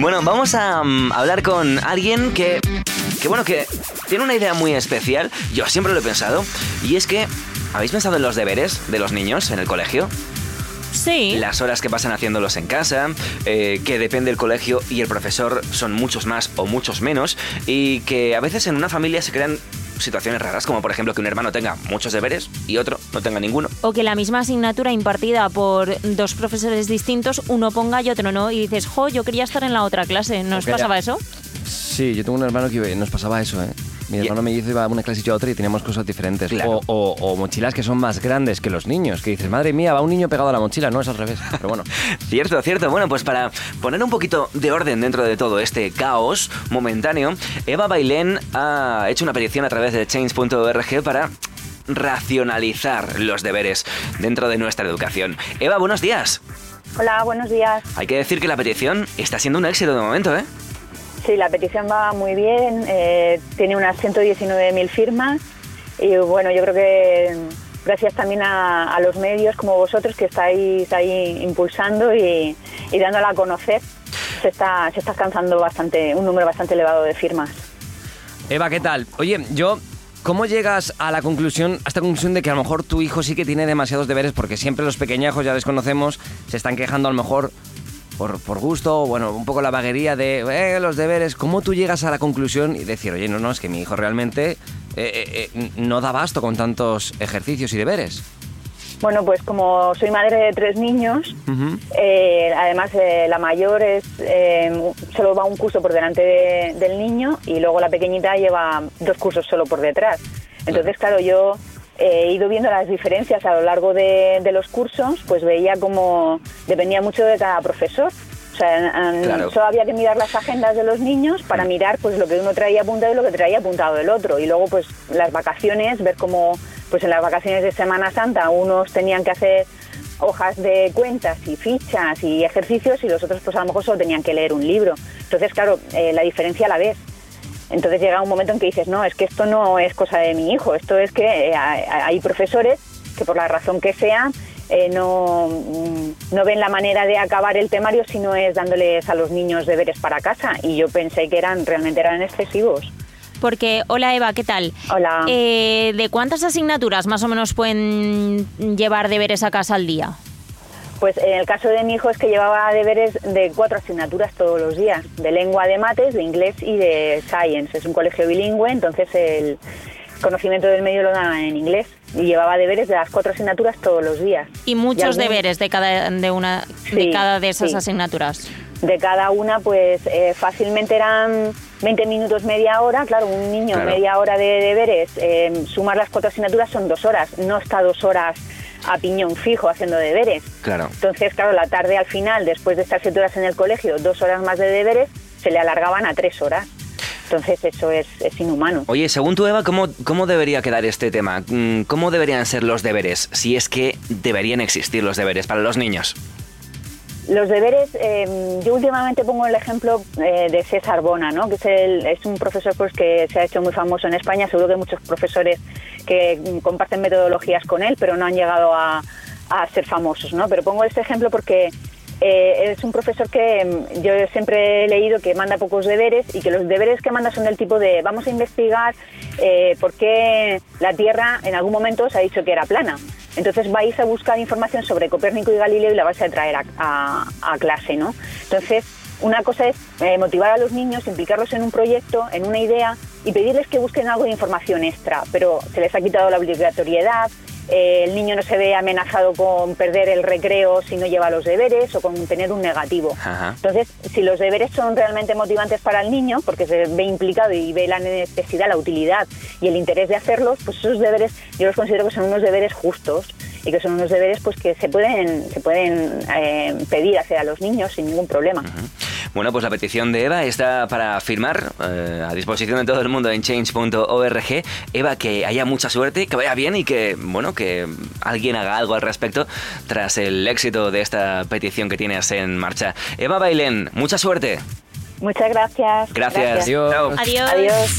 Bueno, vamos a mm, hablar con alguien que, que, bueno, que tiene una idea muy especial. Yo siempre lo he pensado. Y es que, ¿habéis pensado en los deberes de los niños en el colegio? Sí. Las horas que pasan haciéndolos en casa, eh, que depende del colegio y el profesor son muchos más o muchos menos, y que a veces en una familia se crean situaciones raras, como por ejemplo que un hermano tenga muchos deberes y otro no tenga ninguno. O que la misma asignatura impartida por dos profesores distintos, uno ponga y otro no, y dices, jo, yo quería estar en la otra clase. ¿No os O que pasaba eso? Sí, yo tengo un hermano que nos pasaba eso, ¿eh? Mi Y- hermano me hizo iba a una clase y yo a otra y teníamos cosas diferentes. Claro. O, o- o mochilas que son más grandes que los niños, que dices, madre mía, va un niño pegado a la mochila, no es al revés. Pero bueno. Cierto, cierto. Bueno, pues para poner un poquito de orden dentro de todo este caos momentáneo, Eva Bailén ha hecho una petición a través de change.org para racionalizar los deberes dentro de nuestra educación. Eva, buenos días. Hola, buenos días. Hay que decir que la petición está siendo un éxito de momento, ¿eh? Sí, la petición va muy bien, eh, tiene unas 119.000 firmas y bueno, yo creo que gracias también a, a los medios como vosotros que estáis ahí impulsando y, dándola a conocer, se está, se está alcanzando bastante, un número bastante elevado de firmas. Eva, ¿qué tal? Oye, yo, ¿cómo llegas a la conclusión, a esta conclusión de que a lo mejor tu hijo sí que tiene demasiados deberes? Porque siempre los pequeñajos, ya les conocemos, se están quejando a lo mejor por, por gusto, o bueno, un poco la vaguería de eh, los deberes. ¿Cómo tú llegas a la conclusión y decir, oye, no, no, es que mi hijo realmente eh, eh, eh, no da basto con tantos ejercicios y deberes? Bueno, pues como soy madre de tres niños, eh, además eh, la mayor es eh, solo va un curso por delante de- del niño y luego la pequeñita lleva dos cursos solo por detrás. Entonces, claro, yo he ido viendo las diferencias a lo largo de, de los cursos, pues veía como dependía mucho de cada profesor. O sea, Claro. solo había que mirar las agendas de los niños para mirar pues lo que uno traía apuntado y lo que traía apuntado el otro. Y luego pues las vacaciones, ver cómo pues en las vacaciones de Semana Santa unos tenían que hacer hojas de cuentas y fichas y ejercicios y los otros pues a lo mejor solo tenían que leer un libro. Entonces, claro, eh, la diferencia la ves. Entonces llega un momento en que dices, no, es que esto no es cosa de mi hijo, esto es que eh, hay profesores que por la razón que sea eh, no, mm, no ven la manera de acabar el temario si no es dándoles a los niños deberes para casa y yo pensé que eran realmente eran excesivos. Porque, hola Eva, ¿qué tal? Hola. Eh, ¿De cuántas asignaturas más o menos pueden llevar deberes a casa al día? Pues en el caso de mi hijo es que llevaba deberes de cuatro asignaturas todos los días, de lengua, de mates, de inglés y de science. Es un colegio bilingüe, entonces el conocimiento del medio lo dan en inglés y llevaba deberes de las cuatro asignaturas todos los días. Y muchos algún- deberes de cada de una de cada de esas sí. asignaturas. De cada una, pues eh, fácilmente eran 20 minutos, media hora. Claro, un niño, Claro. media hora de deberes, eh, sumar las cuatro asignaturas son dos horas. No está dos horas a piñón fijo haciendo deberes. Claro. Entonces, claro, la tarde al final, después de estar siete horas en el colegio, dos horas más de deberes, se le alargaban a tres horas. Entonces, eso es, es inhumano. Oye, según tú, Eva, ¿cómo, ¿cómo debería quedar este tema? Mm, ¿Cómo deberían ser los deberes? Si es que deberían existir los deberes para los niños. Los deberes, eh, yo últimamente pongo el ejemplo eh, de César Bona, ¿no? que es, el- es un profesor pues, que se ha hecho muy famoso en España. Seguro que hay muchos profesores que mm, comparten metodologías con él, pero no han llegado a, ser famosos. ¿no? Pero pongo este ejemplo porque eh, es un profesor que mm, yo siempre he leído que manda pocos deberes y que los deberes que manda son del tipo de vamos a investigar eh, por qué la Tierra en algún momento se ha dicho que era plana. Entonces vais a buscar información sobre Copérnico y Galileo y la vais a traer a, a- clase, ¿no? Entonces, una cosa es eh, motivar a los niños, implicarlos en un proyecto, en una idea y pedirles que busquen algo de información extra, pero se les ha quitado la obligatoriedad, eh, el niño no se ve amenazado con perder el recreo si no lleva los deberes o con tener un negativo. Ajá. Entonces, si los deberes son realmente motivantes para el niño, porque se ve implicado y ve la necesidad, la utilidad y el interés de hacerlos, pues esos deberes yo los considero que son unos deberes justos y que son unos deberes pues que se pueden se pueden eh, pedir hacer a los niños sin ningún problema. Bueno, pues la petición de Eva está para firmar eh, a disposición de todo el mundo en change.org. Eva, que haya mucha suerte, que vaya bien y que, bueno, que alguien haga algo al respecto tras el éxito de esta petición que tienes en marcha. Eva Bailén, mucha suerte. Muchas gracias. Gracias. Adiós. Chao. Adiós. Adiós.